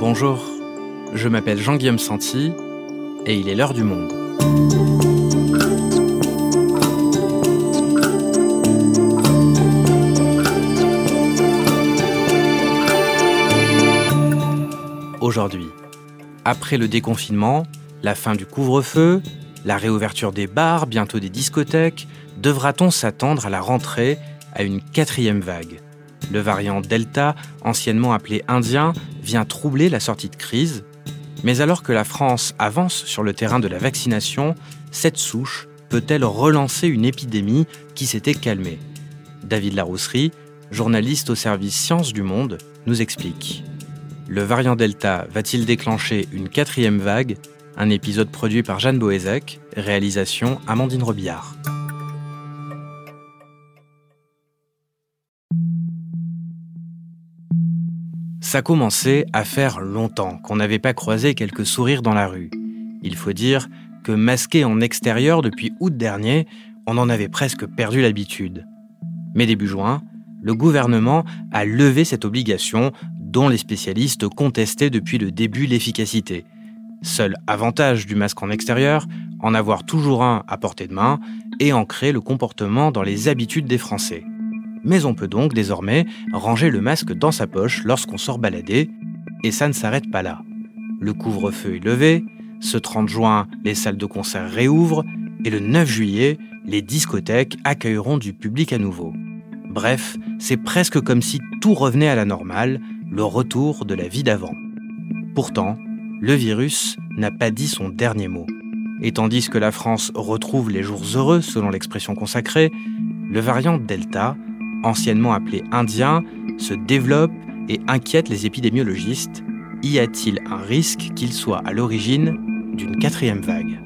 Bonjour, je m'appelle Jean-Guillaume Santi et il est l'heure du monde. Aujourd'hui, après le déconfinement, la fin du couvre-feu, la réouverture des bars, bientôt des discothèques, devra-t-on s'attendre à la rentrée à une quatrième vague? Le variant Delta, anciennement appelé Indien, troubler la sortie de crise. Mais alors que la France avance sur le terrain de la vaccination, cette souche peut-elle relancer une épidémie qui s'était calmée? David Larousserie, journaliste au service Sciences du Monde, nous explique. Le variant Delta va-t-il déclencher une quatrième vague? Un épisode produit par Jeanne Boézek, réalisation Amandine Robillard. Ça commençait à faire longtemps qu'on n'avait pas croisé quelques sourires dans la rue. Il faut dire que masqué en extérieur depuis août dernier, on en avait presque perdu l'habitude. Mais début juin, le gouvernement a levé cette obligation dont les spécialistes contestaient depuis le début l'efficacité. Seul avantage du masque en extérieur, en avoir toujours un à portée de main et ancrer le comportement dans les habitudes des Français. Mais on peut donc désormais ranger le masque dans sa poche lorsqu'on sort balader, et ça ne s'arrête pas là. Le couvre-feu est levé, ce 30 juin, les salles de concert réouvrent, et le 9 juillet, les discothèques accueilleront du public à nouveau. Bref, c'est presque comme si tout revenait à la normale, le retour de la vie d'avant. Pourtant, le virus n'a pas dit son dernier mot. Et tandis que la France retrouve les jours heureux, selon l'expression consacrée, le variant Delta, anciennement appelé Indien, se développe et inquiète les épidémiologistes. Y a-t-il un risque qu'il soit à l'origine d'une quatrième vague?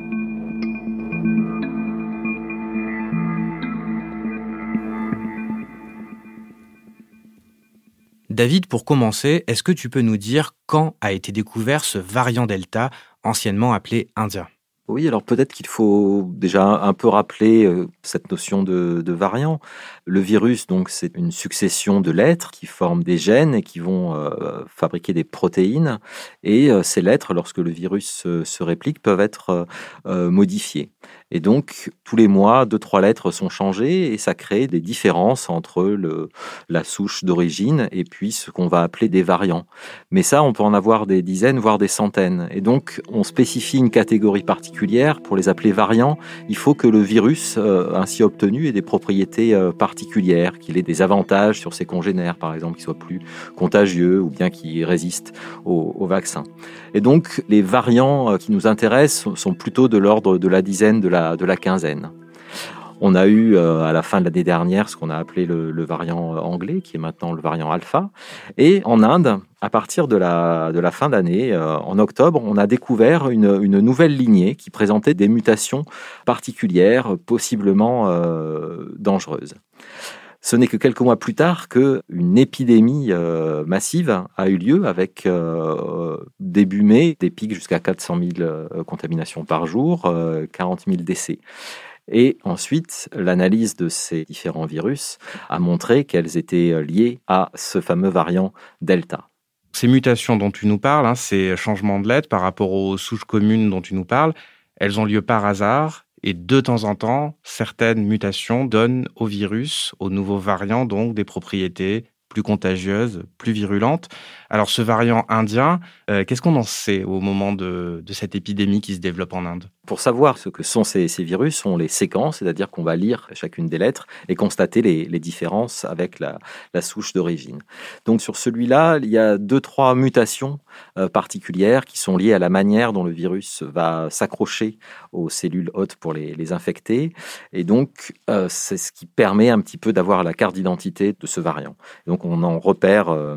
David, pour commencer, est-ce que tu peux nous dire quand a été découvert ce variant Delta, anciennement appelé Indien? Oui, alors peut-être qu'il faut déjà un peu rappeler euh, cette notion de, variant. Le virus, donc, c'est une succession de lettres qui forment des gènes et qui vont euh, fabriquer des protéines. Et euh, ces lettres, lorsque le virus se réplique, peuvent être modifiées. Et donc, tous les mois, deux, trois lettres sont changées et ça crée des différences entre le, la souche d'origine et puis ce qu'on va appeler des variants. Mais ça, on peut en avoir des dizaines, voire des centaines. Et donc, on spécifie une catégorie particulière pour les appeler variants. Il faut que le virus euh, ainsi obtenu ait des propriétés euh, particulières, qu'il ait des avantages sur ses congénères, par exemple, qu'il soit plus contagieux ou bien qu'il résiste au, au vaccin. Et donc, les variants euh, qui nous intéressent sont plutôt de l'ordre de la dizaine, de de la quinzaine. On a eu euh, à la fin de l'année dernière ce qu'on a appelé le, variant anglais, qui est maintenant le variant alpha. Et en Inde, à partir de la, de la fin d'année, euh, en octobre, on a découvert une, nouvelle lignée qui présentait des mutations particulières, possiblement euh, dangereuses. Ce n'est que quelques mois plus tard qu'une épidémie euh, massive a eu lieu avec euh, début mai des pics jusqu'à 400 000 euh, contaminations par jour, 40 000 décès. Et ensuite, l'analyse de ces différents virus a montré qu'elles étaient liées à ce fameux variant Delta. Ces mutations dont tu nous parles, hein, ces changements de lettres par rapport aux souches communes dont tu nous parles, elles ont lieu par hasard et de temps en temps, certaines mutations donnent au virus, aux nouveaux variants, donc des propriétés plus contagieuses, plus virulentes. Alors ce variant indien, euh, qu'est-ce qu'on en sait au moment de, cette épidémie qui se développe en Inde? Pour savoir ce que sont ces, virus, on les séquence, c'est-à-dire qu'on va lire chacune des lettres et constater les, différences avec la, souche d'origine. Donc sur celui-là, il y a deux, trois mutations euh, particulières qui sont liées à la manière dont le virus va s'accrocher aux cellules hôtes pour les, infecter. Et donc, euh, c'est ce qui permet un petit peu d'avoir la carte d'identité de ce variant. donc, on en repère euh,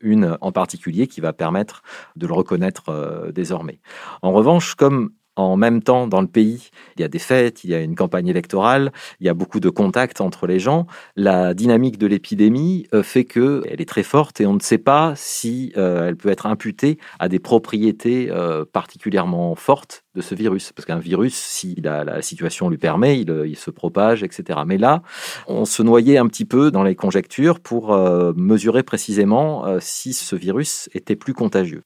une en particulier qui va permettre de le reconnaître désormais. En revanche, comme en même temps dans le pays. Il y a des fêtes, il y a une campagne électorale, il y a beaucoup de contacts entre les gens. La dynamique de l'épidémie euh, fait que elle est très forte et on ne sait pas si euh, elle peut être imputée à des propriétés euh, particulièrement fortes de ce virus. Parce qu'un virus, si la, situation lui permet, il, se propage, etc. Mais là, on se noyait un petit peu dans les conjectures pour mesurer précisément si ce virus était plus contagieux.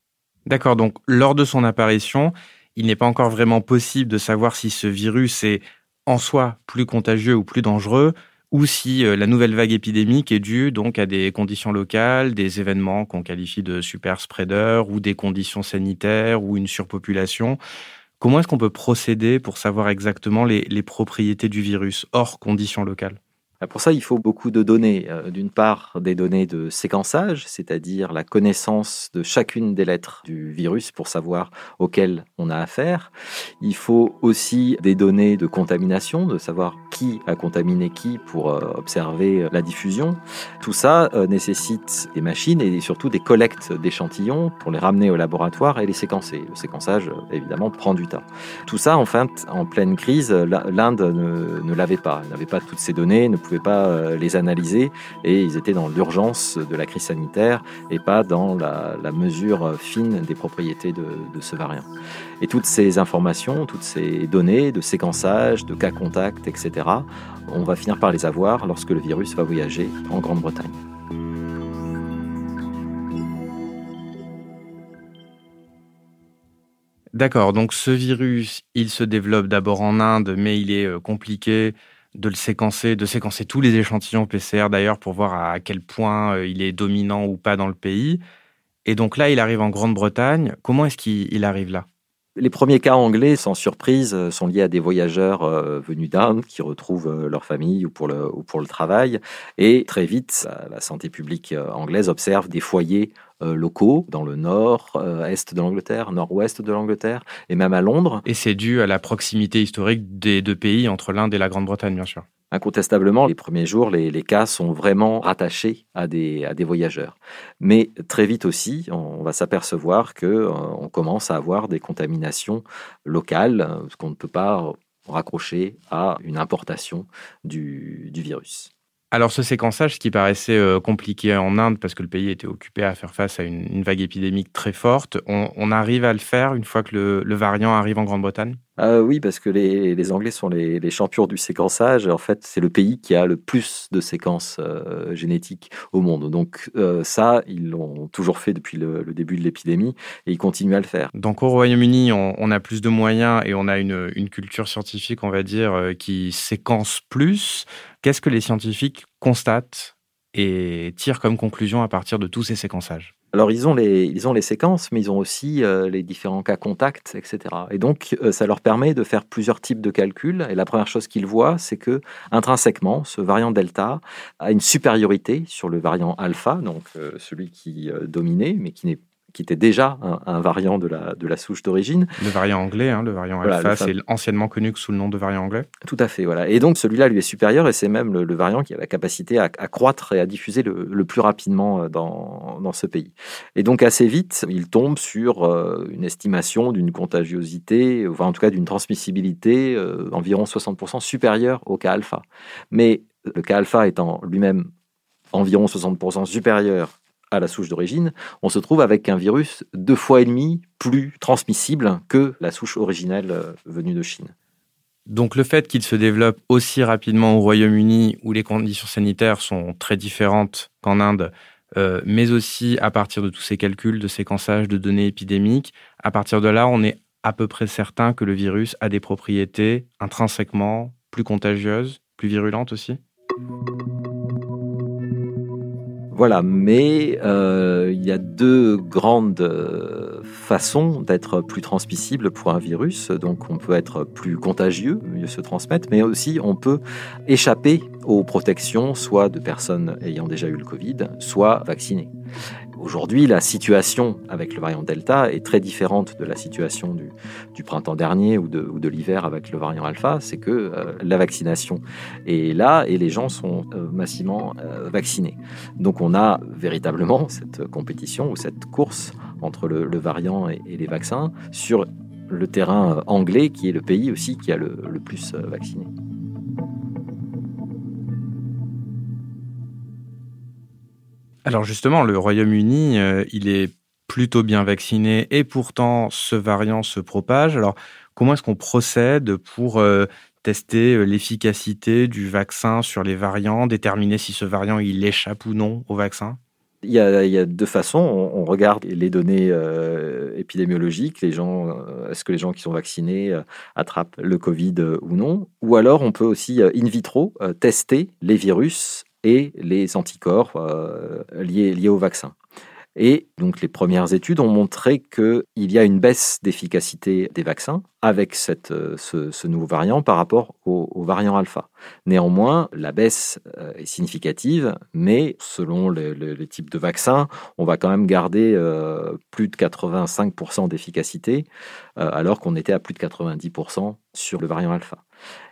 D'accord, donc lors de son apparition, il n'est pas encore vraiment possible de savoir si ce virus est en soi plus contagieux ou plus dangereux, ou si euh, la nouvelle vague épidémique est due donc à des conditions locales, des événements qu'on qualifie de super spreaders, ou des conditions sanitaires, ou une surpopulation. Comment est-ce qu'on peut procéder pour savoir exactement les, les propriétés du virus hors conditions locales? Pour ça, il faut beaucoup de données. Euh, d'une part, des données de séquençage, c'est-à-dire la connaissance de chacune des lettres du virus pour savoir auquel on a affaire. Il faut aussi des données de contamination, de savoir qui a contaminé qui pour euh, observer la diffusion. Tout ça euh, nécessite des machines et surtout des collectes d'échantillons pour les ramener au laboratoire et les séquencer. Le séquençage, évidemment, prend du temps. Tout ça, en fait, en pleine crise, l'Inde ne, ne l'avait pas. Elle n'avait pas toutes ces données, ne pouvait pas euh, les analyser et ils étaient dans l'urgence de la crise sanitaire et pas dans la, mesure fine des propriétés de, de, ce variant. Et toutes ces informations, toutes ces données de séquençage, de cas contacts, etc., on va finir par les avoir lorsque le virus va voyager en Grande-Bretagne. D'accord, donc ce virus, il se développe d'abord en Inde, mais il est euh, compliqué de le séquencer, de séquencer tous les échantillons PCR d'ailleurs pour voir à quel point euh, il est dominant ou pas dans le pays. Et donc là, il arrive en Grande-Bretagne. Comment est-ce qu'il arrive là? Les premiers cas anglais, sans surprise, euh, sont liés à des voyageurs euh, venus d'Inde qui retrouvent leur famille ou pour le, ou pour le travail. Et très vite, la santé publique anglaise observe des foyers locaux dans le nord, euh, est de l'Angleterre, nord-ouest de l'Angleterre, et même à Londres. Et c'est dû à la proximité historique des deux pays, entre l'Inde et la Grande-Bretagne, bien sûr. Incontestablement, les premiers jours, les, cas sont vraiment rattachés à des, à des voyageurs. Mais très vite aussi, on va s'apercevoir qu'on euh, on commence à avoir des contaminations locales, ce qu'on ne peut pas raccrocher à une importation du, du virus. Alors ce séquençage, qui paraissait euh, compliqué en Inde parce que le pays était occupé à faire face à une, vague épidémique très forte, on, arrive à le faire une fois que le variant arrive en Grande-Bretagne? Ah oui, parce que les, Anglais sont les, champions du séquençage. En fait, c'est le pays qui a le plus de séquences euh, génétiques au monde. Donc euh, ça, ils l'ont toujours fait depuis le, début de l'épidémie et ils continuent à le faire. Donc au Royaume-Uni, on, a plus de moyens et on a une, une culture scientifique, on va dire, euh, qui séquence plus. Qu'est-ce que les scientifiques constatent et tirent comme conclusion à partir de tous ces séquençages? Alors, ils ont, les, ils ont les séquences, mais ils ont aussi euh, les différents cas contacts, etc. Et donc, euh, ça leur permet de faire plusieurs types de calculs. Et la première chose qu'ils voient, c'est que, intrinsèquement, ce variant delta a une supériorité sur le variant alpha, donc euh, celui qui dominait, mais qui n'est qui était déjà un, variant de la, de la souche d'origine. Le variant anglais, hein, le variant alpha, c'est anciennement connu sous le nom de variant anglais. Tout à fait, voilà. Et donc celui-là lui est supérieur et c'est même le, variant qui a la capacité à, croître et à diffuser le, plus rapidement euh, dans, dans, ce pays. Et donc assez vite, il tombe sur euh, une estimation d'une contagiosité, enfin en tout cas d'une transmissibilité euh, environ 60% supérieure au cas alpha. Mais le cas alpha étant lui-même environ 60% supérieur à la souche d'origine, on se trouve avec un virus deux fois et demi plus transmissible que la souche originelle euh, venue de Chine. Donc le fait qu'il se développe aussi rapidement au Royaume-Uni, où les conditions sanitaires sont très différentes qu'en Inde, euh, mais aussi à partir de tous ces calculs de séquençage de données épidémiques, à partir de là, on est à peu près certain que le virus a des propriétés intrinsèquement plus contagieuses, plus virulentes aussi voilà, mais euh, il y a deux grandes euh, façons d'être plus transmissible pour un virus. Donc on peut être plus contagieux, mieux se transmettre, mais aussi on peut échapper aux protections, soit de personnes ayant déjà eu le Covid, soit vaccinées. Aujourd'hui, la situation avec le variant Delta est très différente de la situation du, printemps dernier ou de, l'hiver avec le variant Alpha. C'est que euh, la vaccination est là et les gens sont euh, massivement euh, vaccinés. Donc on a véritablement cette compétition ou cette course entre le, variant et, les vaccins sur le terrain anglais qui est le pays aussi qui a le, le plus vacciné. Alors justement, le Royaume-Uni, euh, il est plutôt bien vacciné et pourtant ce variant se propage. Alors comment est-ce qu'on procède pour euh, tester euh, l'efficacité du vaccin sur les variants, déterminer si ce variant il échappe ou non au vaccin? Il y, a, deux façons. On, regarde les données épidémiologiques, les gens, est-ce que les gens qui sont vaccinés attrapent le Covid ou non? Ou alors on peut aussi in vitro tester les virus et les anticorps liés, liés au vaccin. Et donc les premières études ont montré qu'il y a une baisse d'efficacité des vaccins avec cette, euh, ce, nouveau variant par rapport au, variant alpha. Néanmoins, la baisse euh, est significative, mais selon les, types de vaccins, on va quand même garder euh, plus de 85% d'efficacité, alors qu'on était à plus de 90% sur le variant alpha.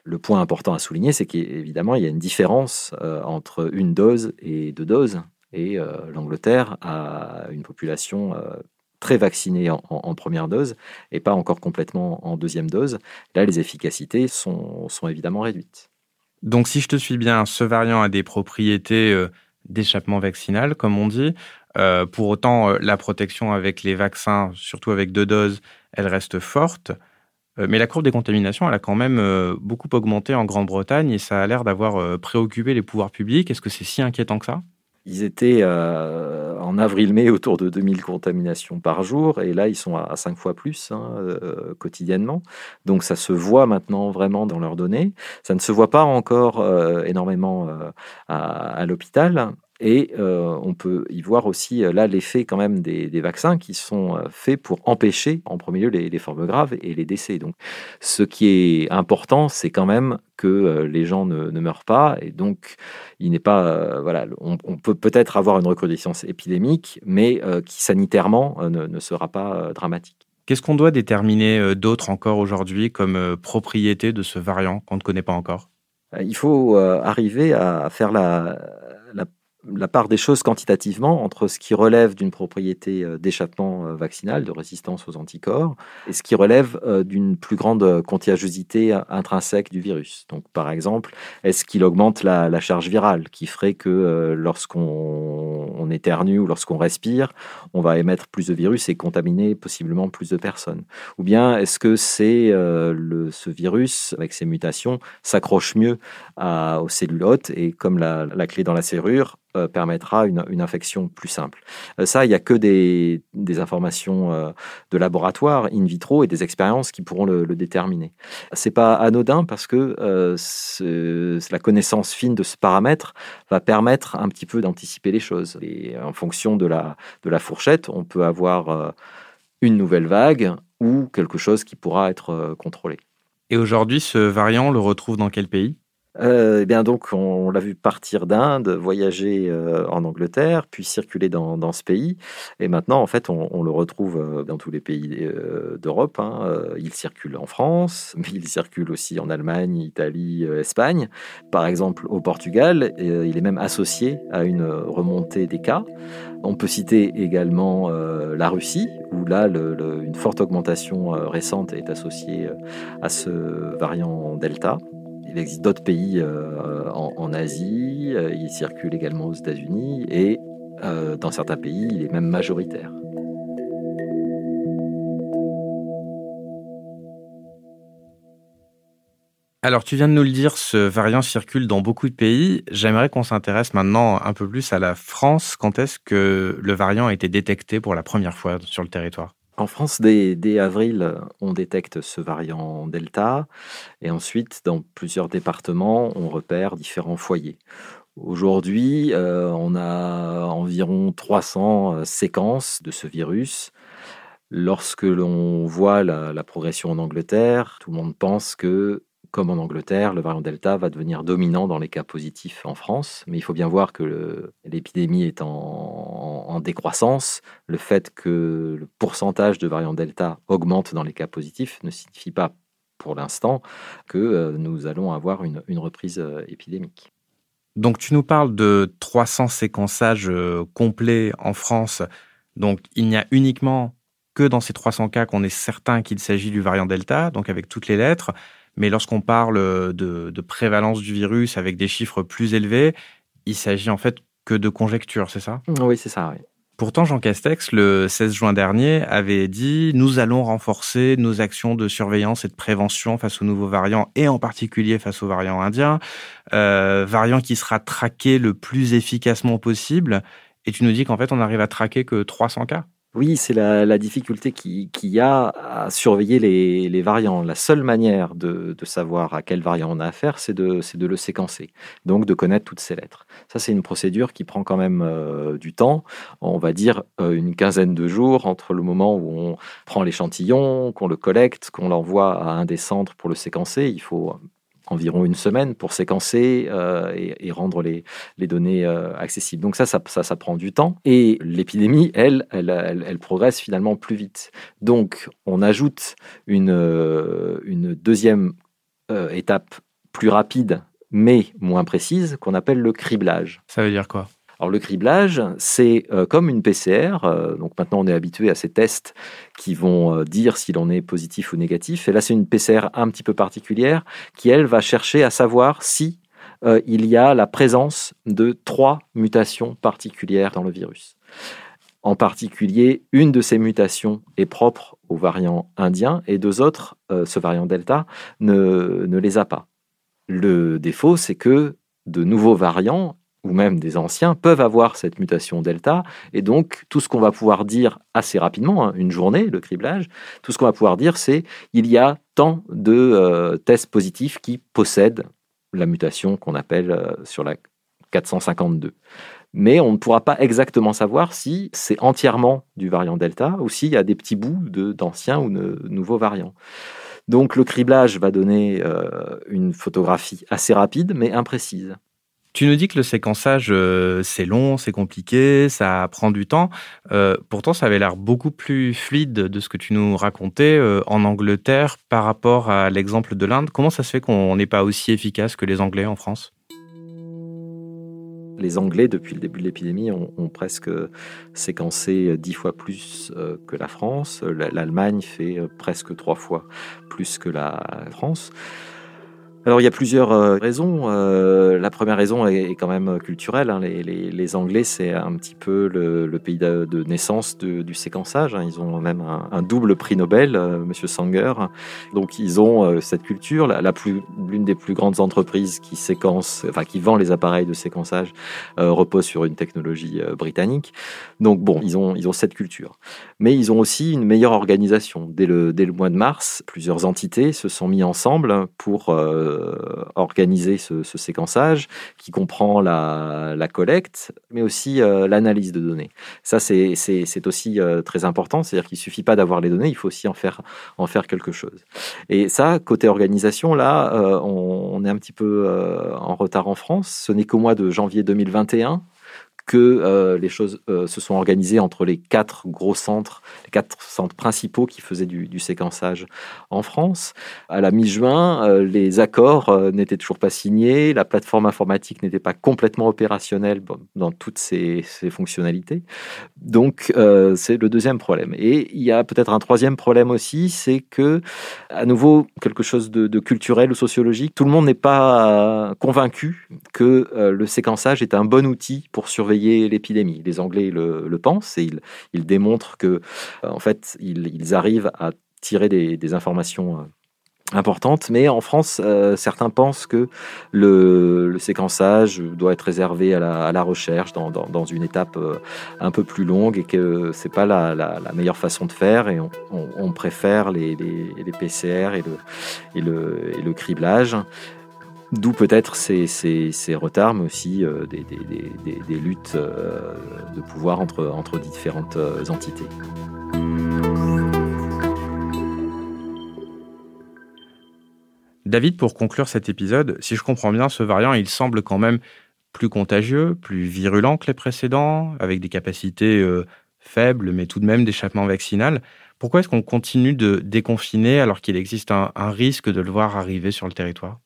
Le point important à souligner, c'est qu'évidemment, il y a une différence entre une dose et deux doses. Et euh, l'Angleterre a une population euh, très vaccinée en, première dose et pas encore complètement en deuxième dose. Là, les efficacités sont, évidemment réduites. Donc, si je te suis bien, ce variant a des propriétés euh, d'échappement vaccinal, comme on dit. pour autant, la protection avec les vaccins, surtout avec deux doses, elle reste forte. Mais la courbe des contaminations, elle a quand même beaucoup augmenté en Grande-Bretagne et ça a l'air d'avoir préoccupé les pouvoirs publics. Est-ce que c'est si inquiétant que ça? Ils étaient euh, en avril-mai autour de 2000 contaminations par jour, et là, ils sont à, 5 fois plus hein, euh, quotidiennement. Donc, ça se voit maintenant vraiment dans leurs données. Ça ne se voit pas encore euh, énormément à l'hôpital, et euh, on peut y voir aussi euh, là l'effet quand même des, vaccins qui sont euh, faits pour empêcher en premier lieu les, formes graves et les décès. Donc ce qui est important, c'est quand même que les gens ne, meurent pas. Et donc il n'est pas... voilà, on, peut peut-être avoir une recrudescence épidémique, mais qui sanitairement ne, ne sera pas dramatique. Qu'est-ce qu'on doit déterminer d'autre encore aujourd'hui comme propriété de ce variant qu'on ne connaît pas encore? Il faut arriver à faire la, la la part des choses quantitativement entre ce qui relève d'une propriété euh, d'échappement euh, vaccinal, de résistance aux anticorps, et ce qui relève euh, d'une plus grande contagiosité intrinsèque du virus. Donc, par exemple, est-ce qu'il augmente la, charge virale, qui ferait que lorsqu'on on éternue ou lorsqu'on respire, on va émettre plus de virus et contaminer possiblement plus de personnes? Ou bien est-ce que c'est ce virus, avec ses mutations, s'accroche mieux aux cellules hôtes et comme la clé dans la serrure, euh, permettra une, infection plus simple. Euh, ça, il n'y a que des, informations euh, de laboratoire in vitro et des expériences qui pourront le, déterminer. C'est pas anodin parce que la connaissance fine de ce paramètre va permettre un petit peu d'anticiper les choses. Et en fonction de la, de la fourchette, on peut avoir une nouvelle vague ou quelque chose qui pourra être contrôlé. Et aujourd'hui, ce variant, on le retrouve dans quel pays? Euh, eh bien donc, on, l'a vu partir d'Inde, voyager euh, en Angleterre, puis circuler dans, ce pays. Et maintenant, en fait, on, le retrouve euh, dans tous les pays d'Europe. Hein. Il circule en France, mais il circule aussi en Allemagne, Italie, Espagne. Par exemple, au Portugal, il est même associé à une remontée des cas. On peut citer également la Russie, où là, une forte augmentation récente est associée à ce variant Delta. Il existe d'autres pays euh, en, Asie, euh, il circule également aux États-Unis et euh, dans certains pays, il est même majoritaire. Alors, tu viens de nous le dire, ce variant circule dans beaucoup de pays. J'aimerais qu'on s'intéresse maintenant un peu plus à la France. Quand est-ce que le variant a été détecté pour la première fois sur le territoire? En France, dès, avril, on détecte ce variant Delta et ensuite, dans plusieurs départements, on repère différents foyers. Aujourd'hui, euh, on a environ 300 euh, séquences de ce virus. Lorsque l'on voit la, progression en Angleterre, tout le monde pense que comme en Angleterre, le variant Delta va devenir dominant dans les cas positifs en France. Mais il faut bien voir que l'épidémie est en, décroissance. Le fait que le pourcentage de variant Delta augmente dans les cas positifs ne signifie pas pour l'instant que euh, nous allons avoir une, reprise euh, épidémique. Donc tu nous parles de 300 séquençages euh, complets en France. Donc il n'y a uniquement que dans ces 300 cas qu'on est certain qu'il s'agit du variant Delta, donc avec toutes les lettres. Mais lorsqu'on parle de, prévalence du virus avec des chiffres plus élevés, il s'agit en fait que de conjectures, c'est ça? Oui, c'est ça. Oui. Pourtant, Jean Castex, le 16 juin dernier, avait dit Nous allons renforcer nos actions de surveillance et de prévention face aux nouveaux variants, et en particulier face aux variants indiens, euh, variant qui sera traqué le plus efficacement possible. Et tu nous dis qu'en fait, on arrive à traquer que 300 cas? Oui, c'est la, difficulté qu'il y a à surveiller les, variants. La seule manière de, savoir à quel variant on a affaire, c'est de, le séquencer, donc de connaître toutes ces lettres. Ça, c'est une procédure qui prend quand même euh, du temps, on va dire euh, une quinzaine de jours entre le moment où on prend l'échantillon, qu'on le collecte, qu'on l'envoie à un des centres pour le séquencer. Il faut environ une semaine pour séquencer euh, et, rendre les, données euh, accessibles. Donc ça ça, prend du temps. Et l'épidémie, elle, elle, progresse finalement plus vite. Donc on ajoute une, euh, une deuxième étape plus rapide mais moins précise qu'on appelle le criblage. Ça veut dire quoi? Alors le criblage, c'est euh, comme une PCR. Euh, donc maintenant, on est habitué à ces tests qui vont euh, dire si l'on est positif ou négatif. Et là, c'est une PCR un petit peu particulière qui, elle, va chercher à savoir si il y a la présence de trois mutations particulières dans le virus. En particulier, une de ces mutations est propre au variant indien et deux autres, ce variant Delta, ne les a pas. Le défaut, c'est que de nouveaux variants ou même des anciens peuvent avoir cette mutation delta. Et donc, tout ce qu'on va pouvoir dire assez rapidement, hein, une journée, le criblage, tout ce qu'on va pouvoir dire, c'est il y a tant de euh, tests positifs qui possèdent la mutation qu'on appelle euh, sur la 452. Mais on ne pourra pas exactement savoir si c'est entièrement du variant delta ou s'il y a des petits bouts d'anciens ou de nouveaux variants. Donc le criblage va donner euh, une photographie assez rapide mais imprécise. Tu nous dis que le séquençage, euh, c'est long, c'est compliqué, ça prend du temps. Euh, pourtant, ça avait l'air beaucoup plus fluide de ce que tu nous racontais euh, en Angleterre par rapport à l'exemple de l'Inde. Comment ça se fait qu'on n'est pas aussi efficace que les Anglais en France? Les Anglais, depuis le début de l'épidémie, ont, ont, presque séquencé dix fois plus que la France. L'Allemagne fait presque trois fois plus que la France. Alors il y a plusieurs euh, raisons. Euh, la première raison est, quand même culturelle. Hein. Les, Anglais, c'est un petit peu le, pays de, naissance du séquençage. Hein. Ils ont même un, double prix Nobel, euh, Monsieur Sanger. Donc ils ont cette culture. L'une des plus grandes entreprises qui séquence, enfin qui vend les appareils de séquençage, repose sur une technologie britannique. Donc bon, ils ont ils ont cette culture. Mais ils ont aussi une meilleure organisation. Dès le dès le mois de mars, plusieurs entités se sont mis ensemble pour euh, organiser ce, séquençage qui comprend la, collecte, mais aussi euh, l'analyse de données. Ça, c'est aussi euh, très important, c'est-à-dire qu'il ne suffit pas d'avoir les données, il faut aussi en faire, en faire quelque chose. Et ça, côté organisation, là, on, on, est un petit peu en retard en France. Ce n'est qu'au mois de janvier 2021 que euh, les choses euh, se sont organisées entre les quatre gros centres, les quatre centres principaux qui faisaient du, séquençage en France. À la mi-juin, euh, les accords n'étaient toujours pas signés, la plateforme informatique n'était pas complètement opérationnelle dans toutes ses, fonctionnalités. Donc, c'est le deuxième problème. Et il y a peut-être un troisième problème aussi, c'est que, à nouveau, quelque chose de, de culturel ou sociologique, tout le monde n'est pas convaincu que le séquençage est un bon outil pour surveiller l'épidémie. Les Anglais le, pensent et ils, démontrent que, euh, en fait, ils, arrivent à tirer des, informations euh, importantes. Mais en France, euh, certains pensent que le, séquençage doit être réservé à la, recherche dans, une étape un peu plus longue et que c'est pas la, meilleure façon de faire et on, préfère les, PCR et le, et le, et le criblage. D'où peut-être ces, retards, mais aussi euh, des, luttes euh, de pouvoir entre, différentes euh, entités. David, pour conclure cet épisode, si je comprends bien, ce variant, il semble quand même plus contagieux, plus virulent que les précédents, avec des capacités faibles, mais tout de même d'échappement vaccinal. Pourquoi est-ce qu'on continue de déconfiner alors qu'il existe un risque de le voir arriver sur le territoire?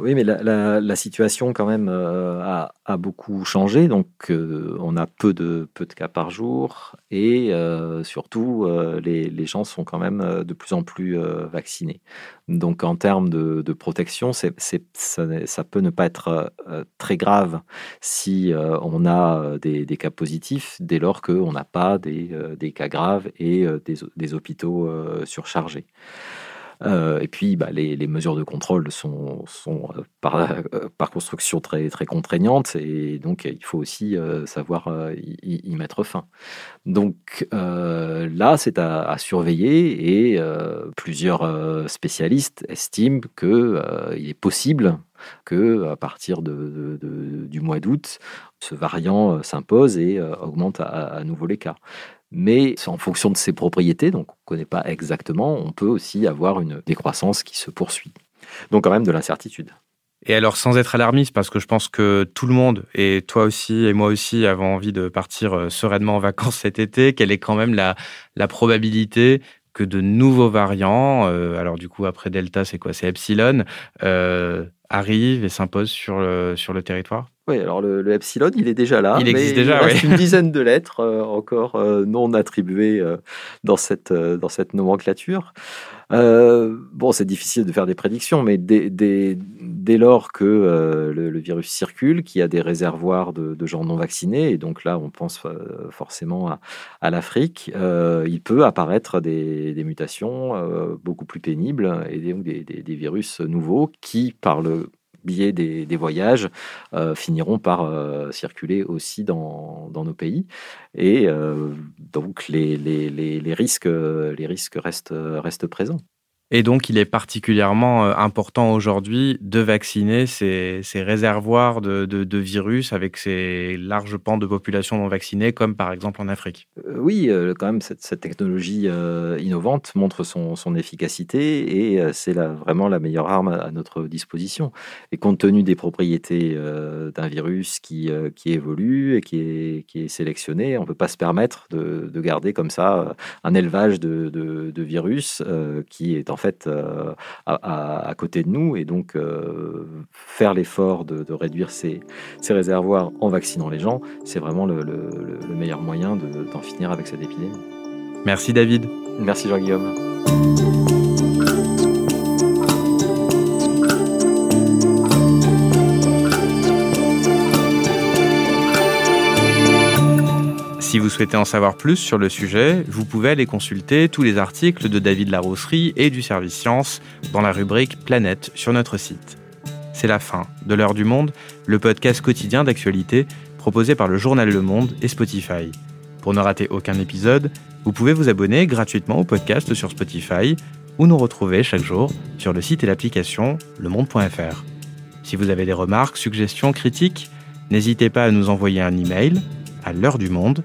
Oui, mais la, situation quand même euh, a, beaucoup changé. Donc, euh, on a peu de, cas par jour et euh, surtout, les, gens sont quand même de plus en plus vaccinés. Donc, en termes de, protection, ça, peut ne pas être très grave si on a des, cas positifs dès lors qu'on n'a pas des, cas graves et des hôpitaux surchargés. Et puis, bah, les, mesures de contrôle sont, sont par, par, construction très, très contraignantes et donc il faut aussi savoir y, mettre fin. Donc là, c'est à, surveiller et plusieurs spécialistes estiment qu'il est possible que à partir du mois d'août, ce variant euh, s'impose et euh, augmente à, nouveau les cas. Mais en fonction de ses propriétés, donc on ne connaît pas exactement, on peut aussi avoir une décroissance qui se poursuit. Donc quand même de l'incertitude. Et alors, sans être alarmiste, parce que je pense que tout le monde, et toi aussi et moi aussi, avons envie de partir euh, sereinement en vacances cet été, quelle est quand même la, la probabilité que de nouveaux variants, alors du coup après Delta c'est quoi? C'est Epsilon, arrive et s'impose sur le, sur le territoire oui, alors le, epsilon, il est déjà là. Il existe déjà, il reste une dizaine de lettres euh, encore euh, non attribuées euh, dans, cette, dans cette nomenclature. bon, c'est difficile de faire des prédictions, mais dès, dès lors que le, virus circule, qu'il y a des réservoirs de, gens non vaccinés, et donc là, on pense forcément à, l'Afrique, il peut apparaître des, mutations beaucoup plus pénibles et donc des, virus nouveaux qui, par le billets des, voyages euh, finiront par euh, circuler aussi dans, nos pays. Et euh, donc les, risques, restent présents. Et donc, il est particulièrement euh, important aujourd'hui de vacciner ces, réservoirs de, virus avec ces larges pans de population non vaccinée, comme par exemple en Afrique. Euh, oui, euh, quand même, cette, technologie innovante montre son, efficacité et c'est vraiment la meilleure arme à, notre disposition. Et compte tenu des propriétés d'un virus qui, évolue et qui est, sélectionné, on ne peut pas se permettre de, garder comme ça un élevage de, de virus qui est en fait euh, à, côté de nous et donc euh, faire l'effort de, réduire ces, réservoirs en vaccinant les gens, c'est vraiment le, le, meilleur moyen d'en finir avec cette épidémie. Merci David. Merci Jean-Guillaume. Si vous souhaitez en savoir plus sur le sujet, vous pouvez aller consulter tous les articles de David Larosserie et du service Science dans la rubrique Planète sur notre site. C'est la fin de l'heure du monde, le podcast quotidien d'actualité proposé par le journal Le Monde et Spotify. Pour ne rater aucun épisode, vous pouvez vous abonner gratuitement au podcast sur Spotify ou nous retrouver chaque jour sur le site et l'application lemonde.fr. Si vous avez des remarques, suggestions, critiques, n'hésitez pas à nous envoyer un email à l'heure du monde